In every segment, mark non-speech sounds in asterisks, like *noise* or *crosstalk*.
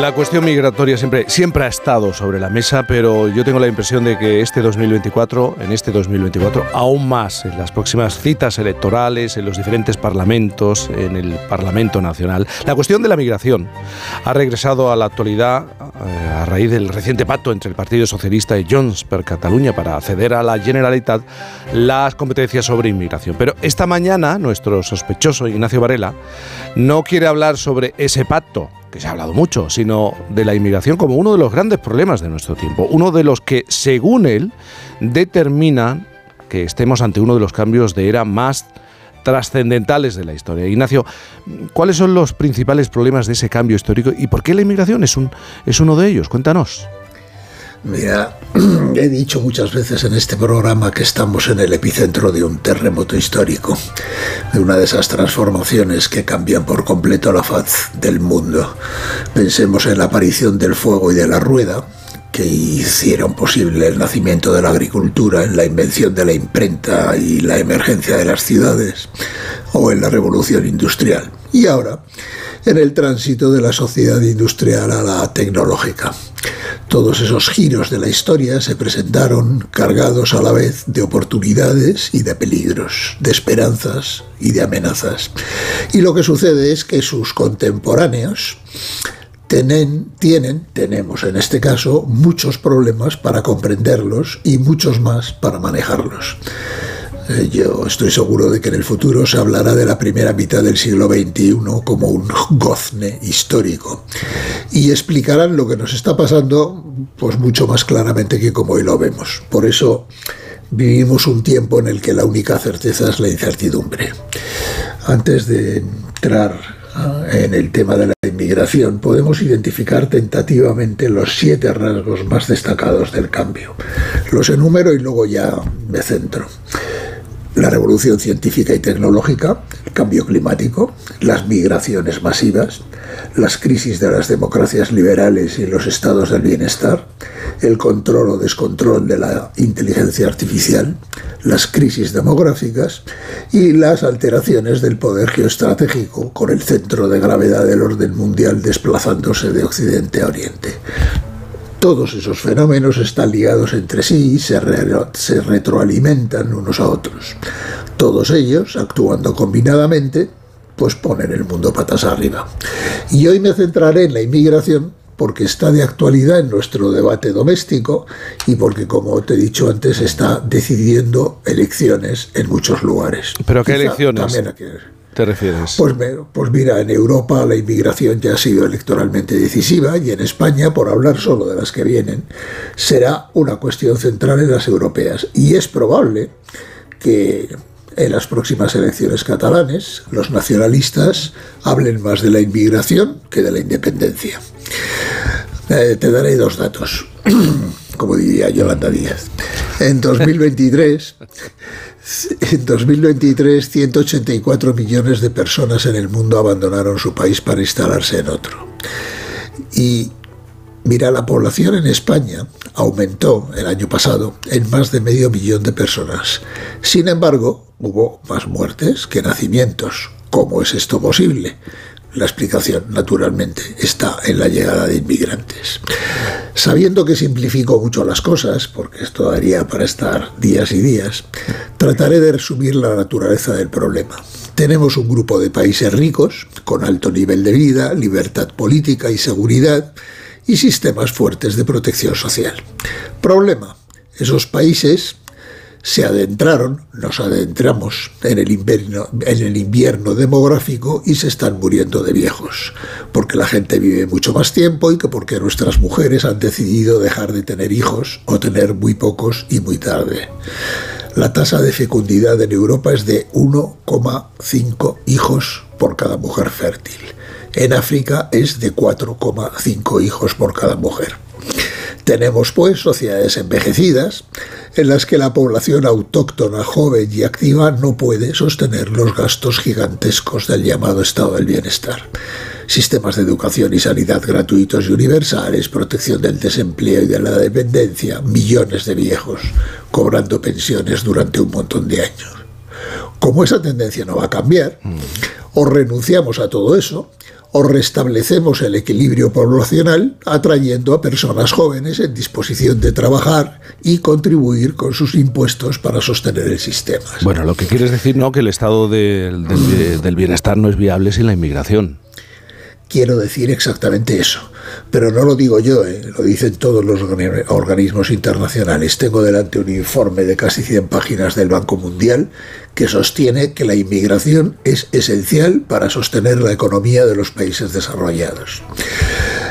La cuestión migratoria siempre, siempre ha estado sobre la mesa, pero yo tengo la impresión de que este 2024, en este 2024, aún más en las próximas citas electorales, en los diferentes parlamentos, en el Parlamento Nacional, la cuestión de la migración ha regresado a la actualidad eh, a raíz del reciente pacto entre el Partido Socialista y Junts per Cataluña para acceder a la Generalitat las competencias sobre inmigración. Pero esta mañana nuestro sospechoso Ignacio Varela no quiere hablar sobre ese pacto se ha hablado mucho, sino de la inmigración como uno de los grandes problemas de nuestro tiempo, uno de los que, según él, determinan que estemos ante uno de los cambios de era más trascendentales de la historia. Ignacio, ¿cuáles son los principales problemas de ese cambio histórico y por qué la inmigración es, un, es uno de ellos? Cuéntanos. Mira, *clears throat* he dicho muchas veces en este programa que estamos en el epicentro de un terremoto histórico, de una de esas transformaciones que cambian por completo la faz del mundo. Pensemos en la aparición del fuego y de la rueda, que hicieron posible el nacimiento de la agricultura, en la invención de la imprenta y la emergencia de las ciudades, o en la revolución industrial. Y ahora, en el tránsito de la sociedad industrial a la tecnológica. Todos esos giros de la historia se presentaron cargados a la vez de oportunidades y de peligros, de esperanzas y de amenazas. Y lo que sucede es que sus contemporáneos tienen, tienen, tenemos en este caso, muchos problemas para comprenderlos y muchos más para manejarlos. Eh, yo estoy seguro de que en el futuro se hablará de la primera mitad del siglo XXI como un gozne histórico y explicarán lo que nos está pasando pues mucho más claramente que como hoy lo vemos. Por eso vivimos un tiempo en el que la única certeza es la incertidumbre. Antes de entrar ah, en el tema de la inmigración, podemos identificar tentativamente los siete rasgos más destacados del cambio. Los enumero y luego ya me centro la revolución científica y tecnológica, el cambio climático, las migraciones masivas, las crisis de las democracias liberales y los estados del bienestar, el control o descontrol de la inteligencia artificial, las crisis demográficas y las alteraciones del poder geoestratégico con el centro de gravedad del orden mundial desplazándose de Occidente a Oriente. Todos esos fenómenos están ligados entre sí y se, se retroalimentan unos a otros. Todos ellos, actuando combinadamente, pues ponen el mundo patas arriba. Y hoy me centraré en la inmigración porque está de actualidad en nuestro debate doméstico y porque, como te he dicho antes, está decidiendo elecciones en muchos lugares. ¿Pero qué elecciones? Te refieres? Pues, pues mira, en Europa la inmigración ya ha sido electoralmente decisiva y en España, por hablar solo de las que vienen, será una cuestión central en las europeas. Y es probable que en las próximas elecciones catalanes los nacionalistas hablen más de la inmigración que de la independencia. Eh, te daré dos datos, *clears throat* como diría Yolanda Díaz. En 2023 en 2023, 184 millones de personas en el mundo abandonaron su país para instalarse en otro. Y mira, la población en España aumentó el año pasado en más de medio millón de personas. Sin embargo, hubo más muertes que nacimientos. ¿Cómo es esto posible? La explicación, naturalmente, está en la llegada de inmigrantes. Sabiendo que simplifico mucho las cosas, porque esto daría para estar días y días, trataré de resumir la naturaleza del problema. Tenemos un grupo de países ricos, con alto nivel de vida, libertad política y seguridad, y sistemas fuertes de protección social. Problema, esos países se adentraron, nos adentramos en el, invierno, demográfico y se están muriendo de viejos, porque la gente vive mucho más tiempo y que porque nuestras mujeres han decidido dejar de tener hijos o tener muy pocos y muy tarde. La tasa de fecundidad en Europa es de 1,5 hijos por cada mujer fértil. En África es de 4,5 hijos por cada mujer. Tenemos pues sociedades envejecidas en las que la población autóctona, joven y activa no puede sostener los gastos gigantescos del llamado estado del bienestar. Sistemas de educación y sanidad gratuitos y universales, protección del desempleo y de la dependencia, millones de viejos cobrando pensiones durante un montón de años. Como esa tendencia no va a cambiar, O renunciamos a todo eso, o restablecemos el equilibrio poblacional atrayendo a personas jóvenes en disposición de trabajar y contribuir con sus impuestos para sostener el sistema. Bueno, lo que quieres decir, ¿no? Que el estado del bienestar no es viable sin la inmigración quiero decir exactamente eso. Pero no lo digo yo, ¿eh? lo dicen todos los organismos internacionales. Tengo delante un informe de casi 100 páginas del Banco Mundial que sostiene que la inmigración es esencial para sostener la economía de los países desarrollados.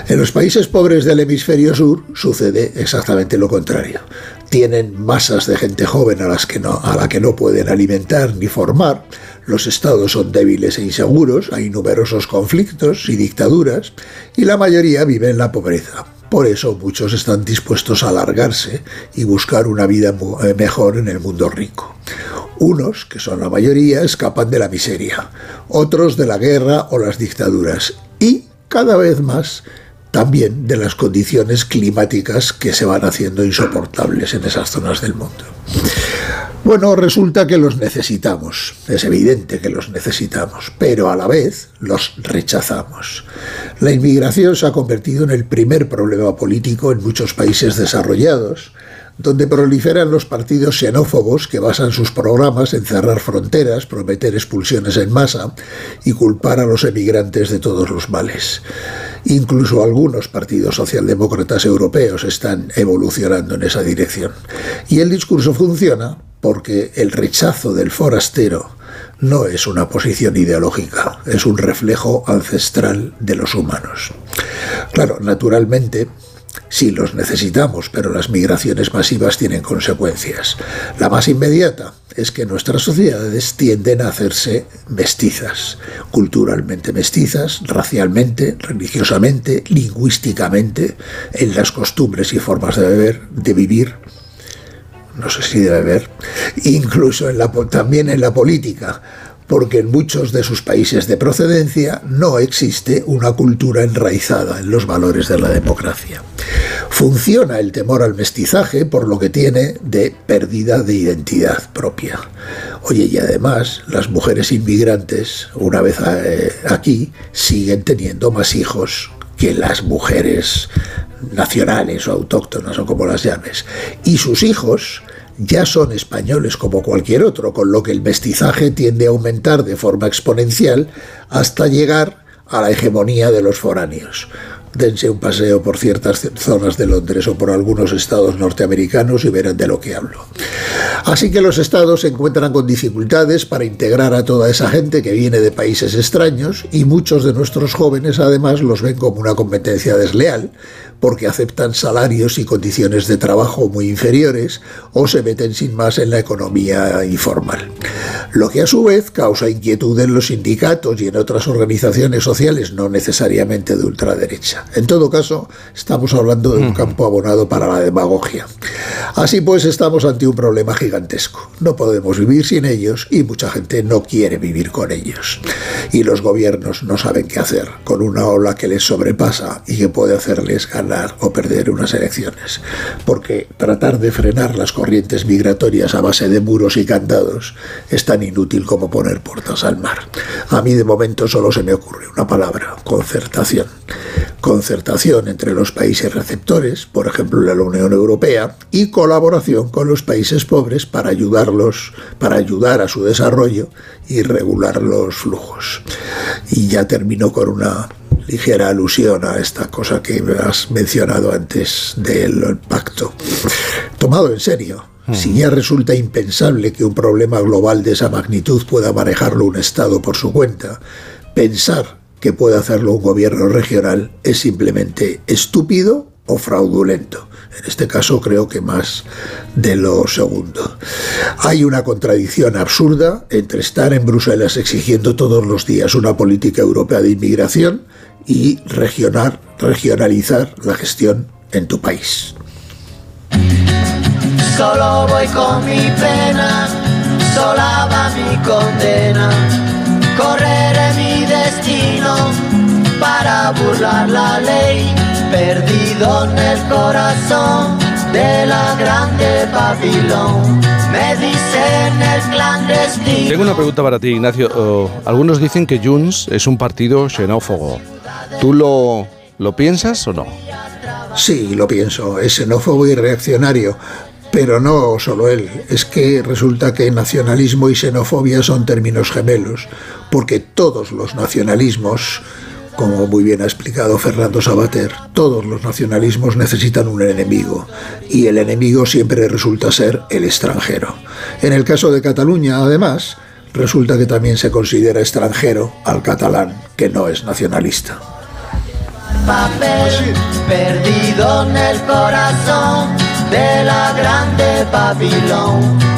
En los países pobres del hemisferio sur sucede exactamente lo contrario. Tienen masas de gente joven a, las que no, a la que no pueden alimentar ni formar, los estados son débiles e inseguros, hay numerosos conflictos y dictaduras, y la mayoría vive en la pobreza. Por eso muchos están dispuestos a alargarse y buscar una vida eh, mejor en el mundo rico. Unos, que son la mayoría, escapan de la miseria, otros de la guerra o las dictaduras, y cada vez más también de las condiciones climáticas que se van haciendo insoportables en esas zonas del mundo. Bueno, resulta que los necesitamos, es evidente que los necesitamos, pero a la vez los rechazamos. La inmigración se ha convertido en el primer problema político en muchos países desarrollados, donde proliferan los partidos xenófobos que basan sus programas en cerrar fronteras, prometer expulsiones en masa y culpar a los emigrantes de todos los males. Incluso algunos partidos socialdemócratas europeos están evolucionando en esa dirección. Y el discurso funciona porque el rechazo del forastero no es una posición ideológica, es un reflejo ancestral de los humanos. Claro, naturalmente, sí los necesitamos, pero las migraciones masivas tienen consecuencias. La más inmediata es que nuestras sociedades tienden a hacerse mestizas, culturalmente mestizas, racialmente, religiosamente, lingüísticamente, en las costumbres y formas de beber, de vivir, no sé si debe haber, incluso también en la política, porque en muchos de sus países de procedencia no existe una cultura enraizada en los valores de la democracia. Funciona el temor al mestizaje por lo que tiene de pérdida de identidad propia. Oye, y además las mujeres inmigrantes, una vez eh, aquí, siguen teniendo más hijos que las mujeres nacionales o autóctonas o como las llames. Y sus hijos ya son españoles como cualquier otro, con lo que el mestizaje tiende a aumentar de forma exponencial hasta llegar a la hegemonía de los foráneos dense un paseo por ciertas zonas de Londres o por algunos estados norteamericanos y verán de lo que hablo. Así que los estados se encuentran con dificultades para integrar a toda esa gente que viene de países extraños y muchos de nuestros jóvenes además los ven como una competencia desleal porque aceptan salarios y condiciones de trabajo muy inferiores o se meten sin más en la economía informal. Lo que a su vez causa inquietud en los sindicatos y en otras organizaciones sociales no necesariamente de ultraderecha. En todo caso, estamos hablando de un campo abonado para la demagogia. Así pues, estamos ante un problema gigantesco. No podemos vivir sin ellos y mucha gente no quiere vivir con ellos. Y los gobiernos no saben qué hacer con una ola que les sobrepasa y que puede hacerles ganar o perder unas elecciones. Porque tratar de frenar las corrientes migratorias a base de muros y candados es tan inútil como poner puertas al mar. A mí de momento solo se me ocurre una palabra, concertación concertación entre los países receptores, por ejemplo la Unión Europea, y colaboración con los países pobres para ayudarlos, para ayudar a su desarrollo y regular los flujos. Y ya termino con una ligera alusión a esta cosa que has mencionado antes del pacto. Tomado en serio, si ya resulta impensable que un problema global de esa magnitud pueda manejarlo un Estado por su cuenta, pensar que puede hacerlo un gobierno regional es simplemente estúpido o fraudulento. En este caso creo que más de lo segundo. Hay una contradicción absurda entre estar en Bruselas exigiendo todos los días una política europea de inmigración y regional, regionalizar la gestión en tu país. Solo voy con mi pena, sola va mi condena, correré para burlar la ley, perdido en el corazón de la grande Babilón. Me dicen el clandestino. Tengo una pregunta para ti, Ignacio. Oh, algunos dicen que Junts es un partido xenófobo. ¿Tú lo, lo piensas o no? Sí, lo pienso. Es xenófobo y reaccionario. Pero no solo él, es que resulta que nacionalismo y xenofobia son términos gemelos, porque todos los nacionalismos, como muy bien ha explicado Fernando Sabater, todos los nacionalismos necesitan un enemigo, y el enemigo siempre resulta ser el extranjero. En el caso de Cataluña, además, resulta que también se considera extranjero al catalán, que no es nacionalista. papel perdido en el corazón de la grande Babilón.